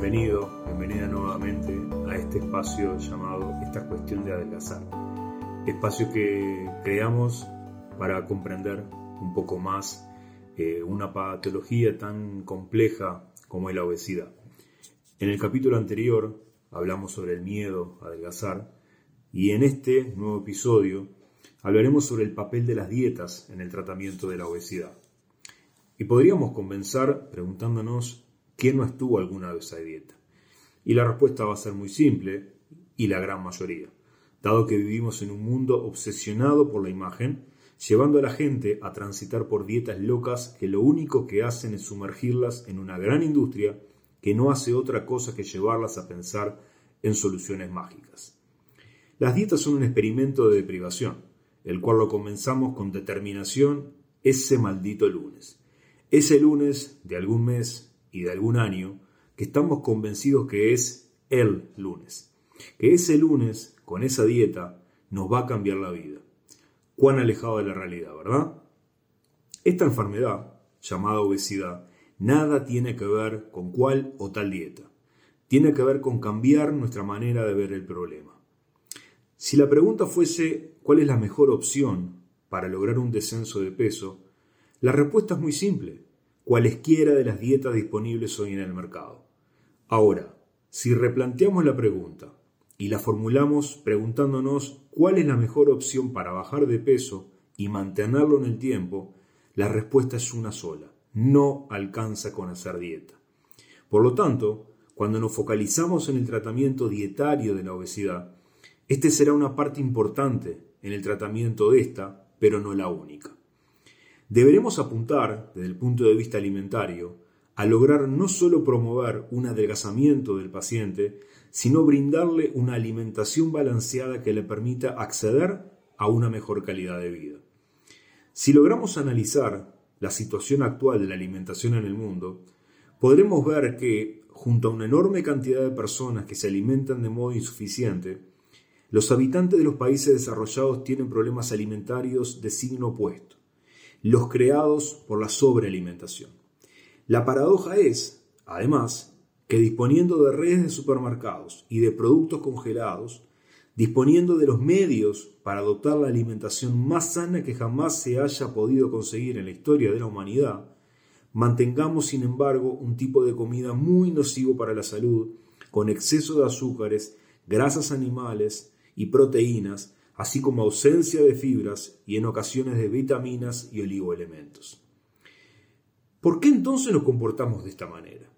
Bienvenido, bienvenida nuevamente a este espacio llamado Esta cuestión de adelgazar. Espacio que creamos para comprender un poco más eh, una patología tan compleja como es la obesidad. En el capítulo anterior hablamos sobre el miedo a adelgazar y en este nuevo episodio hablaremos sobre el papel de las dietas en el tratamiento de la obesidad. Y podríamos comenzar preguntándonos quién no estuvo alguna vez a dieta. Y la respuesta va a ser muy simple y la gran mayoría, dado que vivimos en un mundo obsesionado por la imagen, llevando a la gente a transitar por dietas locas que lo único que hacen es sumergirlas en una gran industria que no hace otra cosa que llevarlas a pensar en soluciones mágicas. Las dietas son un experimento de deprivación, el cual lo comenzamos con determinación ese maldito lunes. Ese lunes de algún mes y de algún año que estamos convencidos que es el lunes. Que ese lunes, con esa dieta, nos va a cambiar la vida. Cuán alejado de la realidad, ¿verdad? Esta enfermedad, llamada obesidad, nada tiene que ver con cuál o tal dieta. Tiene que ver con cambiar nuestra manera de ver el problema. Si la pregunta fuese cuál es la mejor opción para lograr un descenso de peso, la respuesta es muy simple, cualesquiera de las dietas disponibles hoy en el mercado. Ahora, si replanteamos la pregunta y la formulamos preguntándonos cuál es la mejor opción para bajar de peso y mantenerlo en el tiempo, la respuesta es una sola, no alcanza con hacer dieta. Por lo tanto, cuando nos focalizamos en el tratamiento dietario de la obesidad, este será una parte importante en el tratamiento de esta, pero no la única. Deberemos apuntar, desde el punto de vista alimentario, a lograr no solo promover un adelgazamiento del paciente, sino brindarle una alimentación balanceada que le permita acceder a una mejor calidad de vida. Si logramos analizar la situación actual de la alimentación en el mundo, podremos ver que, junto a una enorme cantidad de personas que se alimentan de modo insuficiente, los habitantes de los países desarrollados tienen problemas alimentarios de signo opuesto los creados por la sobrealimentación. La paradoja es, además, que disponiendo de redes de supermercados y de productos congelados, disponiendo de los medios para adoptar la alimentación más sana que jamás se haya podido conseguir en la historia de la humanidad, mantengamos sin embargo un tipo de comida muy nocivo para la salud, con exceso de azúcares, grasas animales y proteínas, así como ausencia de fibras y en ocasiones de vitaminas y oligoelementos. ¿Por qué entonces nos comportamos de esta manera?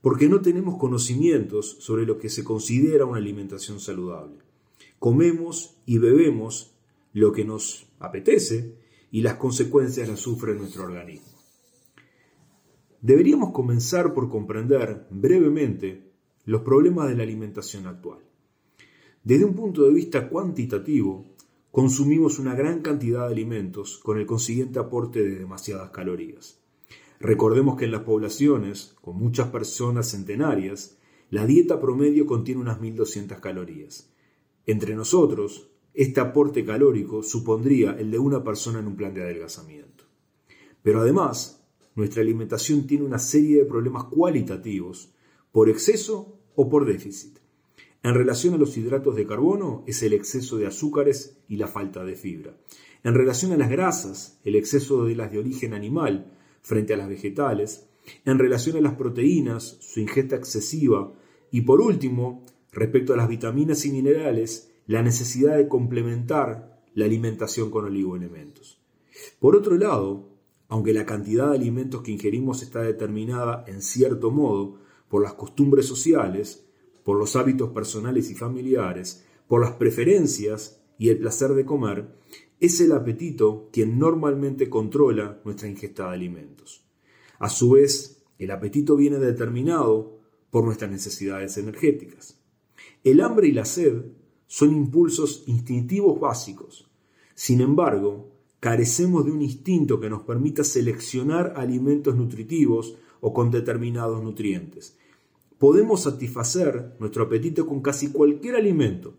Porque no tenemos conocimientos sobre lo que se considera una alimentación saludable. Comemos y bebemos lo que nos apetece y las consecuencias las sufre nuestro organismo. Deberíamos comenzar por comprender brevemente los problemas de la alimentación actual. Desde un punto de vista cuantitativo, consumimos una gran cantidad de alimentos con el consiguiente aporte de demasiadas calorías. Recordemos que en las poblaciones, con muchas personas centenarias, la dieta promedio contiene unas 1200 calorías. Entre nosotros, este aporte calórico supondría el de una persona en un plan de adelgazamiento. Pero además, nuestra alimentación tiene una serie de problemas cualitativos por exceso o por déficit. En relación a los hidratos de carbono es el exceso de azúcares y la falta de fibra. En relación a las grasas, el exceso de las de origen animal frente a las vegetales. En relación a las proteínas, su ingesta excesiva. Y por último, respecto a las vitaminas y minerales, la necesidad de complementar la alimentación con oligoelementos. Por otro lado, aunque la cantidad de alimentos que ingerimos está determinada en cierto modo por las costumbres sociales, por los hábitos personales y familiares, por las preferencias y el placer de comer, es el apetito quien normalmente controla nuestra ingesta de alimentos. A su vez, el apetito viene determinado por nuestras necesidades energéticas. El hambre y la sed son impulsos instintivos básicos. Sin embargo, carecemos de un instinto que nos permita seleccionar alimentos nutritivos o con determinados nutrientes, Podemos satisfacer nuestro apetito con casi cualquier alimento,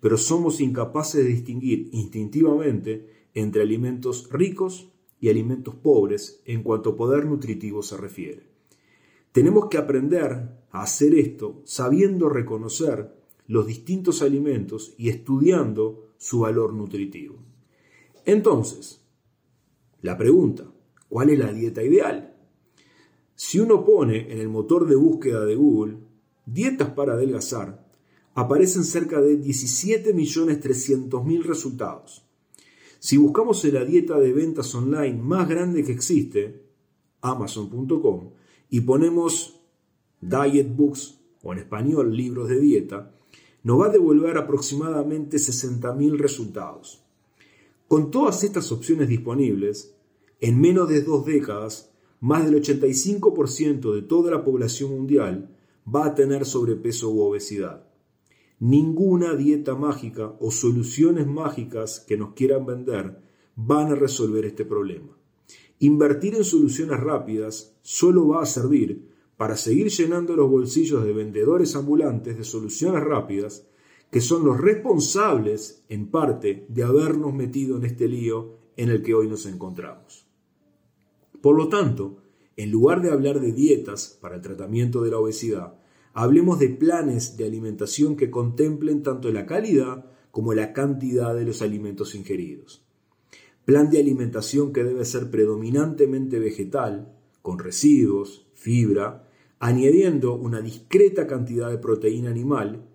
pero somos incapaces de distinguir instintivamente entre alimentos ricos y alimentos pobres en cuanto a poder nutritivo se refiere. Tenemos que aprender a hacer esto sabiendo reconocer los distintos alimentos y estudiando su valor nutritivo. Entonces, la pregunta, ¿cuál es la dieta ideal? Si uno pone en el motor de búsqueda de Google dietas para adelgazar, aparecen cerca de 17.300.000 resultados. Si buscamos en la dieta de ventas online más grande que existe, amazon.com, y ponemos diet books o en español libros de dieta, nos va a devolver aproximadamente 60.000 resultados. Con todas estas opciones disponibles, en menos de dos décadas, más del 85% de toda la población mundial va a tener sobrepeso u obesidad. Ninguna dieta mágica o soluciones mágicas que nos quieran vender van a resolver este problema. Invertir en soluciones rápidas solo va a servir para seguir llenando los bolsillos de vendedores ambulantes de soluciones rápidas que son los responsables, en parte, de habernos metido en este lío en el que hoy nos encontramos. Por lo tanto, en lugar de hablar de dietas para el tratamiento de la obesidad, hablemos de planes de alimentación que contemplen tanto la calidad como la cantidad de los alimentos ingeridos. Plan de alimentación que debe ser predominantemente vegetal, con residuos, fibra, añadiendo una discreta cantidad de proteína animal,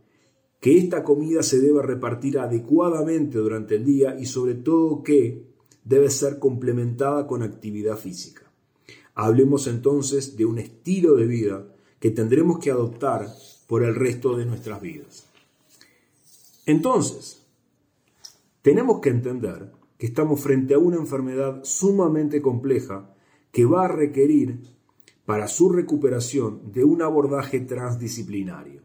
que esta comida se debe repartir adecuadamente durante el día y sobre todo que debe ser complementada con actividad física. Hablemos entonces de un estilo de vida que tendremos que adoptar por el resto de nuestras vidas. Entonces, tenemos que entender que estamos frente a una enfermedad sumamente compleja que va a requerir para su recuperación de un abordaje transdisciplinario.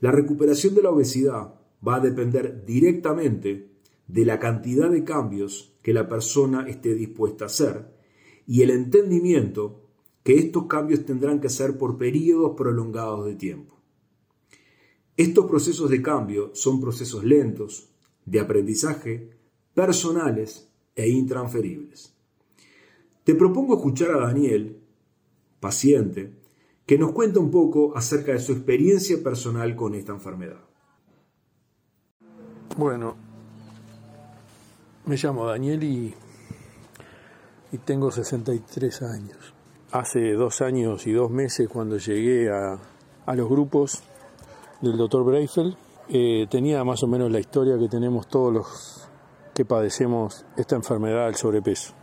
La recuperación de la obesidad va a depender directamente de la cantidad de cambios que la persona esté dispuesta a hacer y el entendimiento que estos cambios tendrán que ser por periodos prolongados de tiempo. Estos procesos de cambio son procesos lentos, de aprendizaje, personales e intransferibles. Te propongo escuchar a Daniel paciente, que nos cuenta un poco acerca de su experiencia personal con esta enfermedad. Bueno, me llamo Daniel y, y tengo 63 años. Hace dos años y dos meses cuando llegué a, a los grupos del doctor Breifeld, eh, tenía más o menos la historia que tenemos todos los que padecemos esta enfermedad del sobrepeso.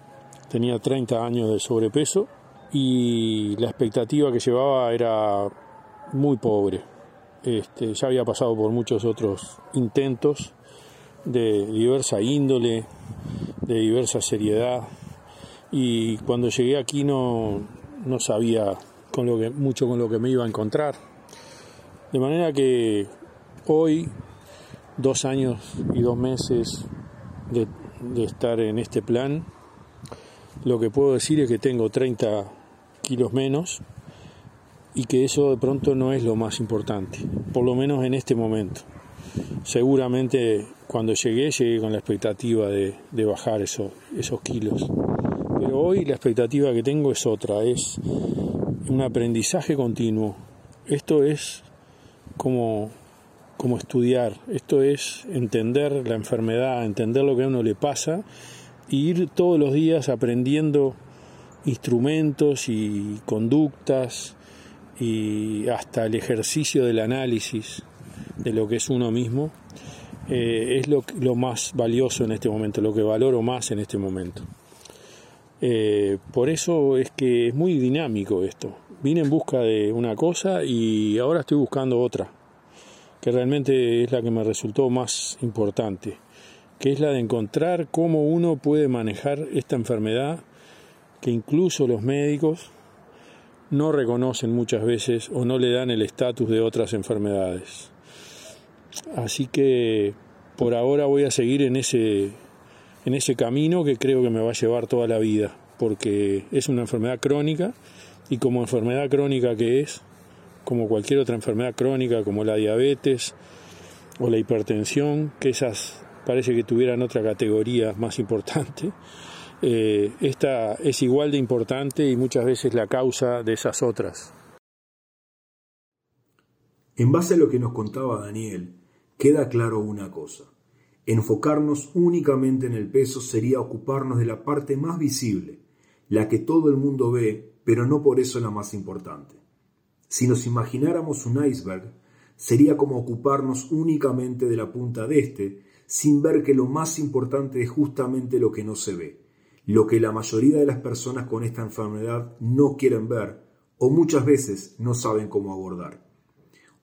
Tenía 30 años de sobrepeso y la expectativa que llevaba era muy pobre. Este, ya había pasado por muchos otros intentos de diversa índole, de diversa seriedad y cuando llegué aquí no, no sabía mucho con lo que me iba a encontrar. De manera que hoy, dos años y dos meses de, de estar en este plan, lo que puedo decir es que tengo 30 kilos menos y que eso de pronto no es lo más importante, por lo menos en este momento. Seguramente cuando llegué llegué con la expectativa de, bajar esos kilos, pero hoy la expectativa que tengo es otra, es un aprendizaje continuo. Esto es como, como estudiar, esto es entender la enfermedad, entender lo que a uno le pasa e ir todos los días aprendiendo instrumentos y conductas y hasta el ejercicio del análisis de lo que es uno mismo, eh, es lo, más valioso en este momento, lo que valoro más en este momento. Eh, por eso es que es muy dinámico esto. Vine en busca de una cosa y ahora estoy buscando otra, que realmente es la que me resultó más importante, que es la de encontrar cómo uno puede manejar esta enfermedad que incluso los médicos no reconocen muchas veces o no le dan el estatus de otras enfermedades. Así que por ahora voy a seguir en ese, en ese camino que creo que me va a llevar toda la vida, porque es una enfermedad crónica y como enfermedad crónica que es, como cualquier otra enfermedad crónica como la diabetes o la hipertensión, que esas parece que tuvieran otra categoría más importante, eh, esta es igual de importante y muchas veces la causa de esas otras. En base a lo que nos contaba Daniel, queda claro una cosa. Enfocarnos únicamente en el peso sería ocuparnos de la parte más visible, la que todo el mundo ve, pero no por eso la más importante. Si nos imagináramos un iceberg, sería como ocuparnos únicamente de la punta de este, sin ver que lo más importante es justamente lo que no se ve, lo que la mayoría de las personas con esta enfermedad no quieren ver o muchas veces no saben cómo abordar.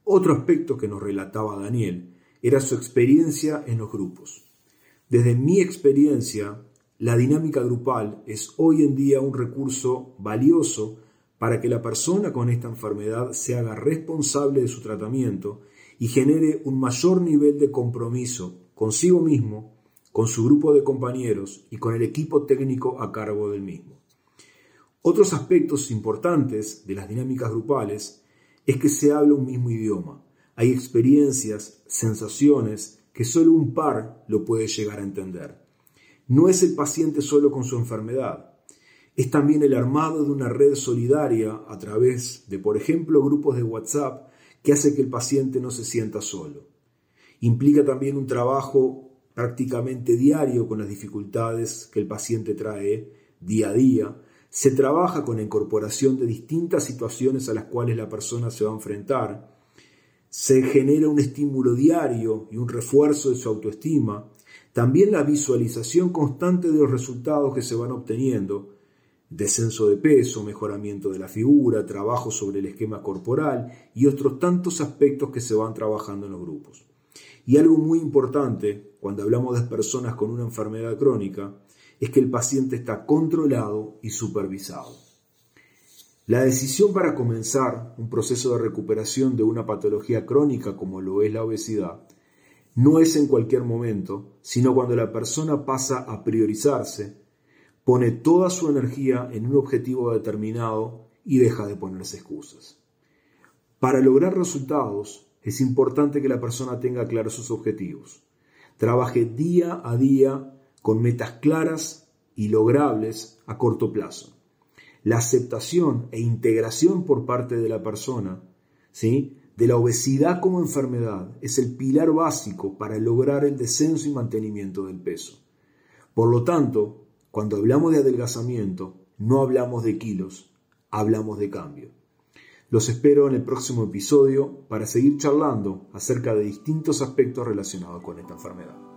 Otro aspecto que nos relataba Daniel era su experiencia en los grupos. Desde mi experiencia, la dinámica grupal es hoy en día un recurso valioso para que la persona con esta enfermedad se haga responsable de su tratamiento y genere un mayor nivel de compromiso consigo mismo, con su grupo de compañeros y con el equipo técnico a cargo del mismo. Otros aspectos importantes de las dinámicas grupales es que se habla un mismo idioma. Hay experiencias, sensaciones que solo un par lo puede llegar a entender. No es el paciente solo con su enfermedad, es también el armado de una red solidaria a través de, por ejemplo, grupos de WhatsApp que hace que el paciente no se sienta solo. Implica también un trabajo prácticamente diario con las dificultades que el paciente trae día a día. Se trabaja con la incorporación de distintas situaciones a las cuales la persona se va a enfrentar. Se genera un estímulo diario y un refuerzo de su autoestima. También la visualización constante de los resultados que se van obteniendo descenso de peso, mejoramiento de la figura, trabajo sobre el esquema corporal y otros tantos aspectos que se van trabajando en los grupos. Y algo muy importante cuando hablamos de personas con una enfermedad crónica es que el paciente está controlado y supervisado. La decisión para comenzar un proceso de recuperación de una patología crónica como lo es la obesidad no es en cualquier momento, sino cuando la persona pasa a priorizarse pone toda su energía en un objetivo determinado y deja de ponerse excusas. Para lograr resultados es importante que la persona tenga claros sus objetivos. Trabaje día a día con metas claras y logrables a corto plazo. La aceptación e integración por parte de la persona, ¿sí? de la obesidad como enfermedad, es el pilar básico para lograr el descenso y mantenimiento del peso. Por lo tanto, cuando hablamos de adelgazamiento, no hablamos de kilos, hablamos de cambio. Los espero en el próximo episodio para seguir charlando acerca de distintos aspectos relacionados con esta enfermedad.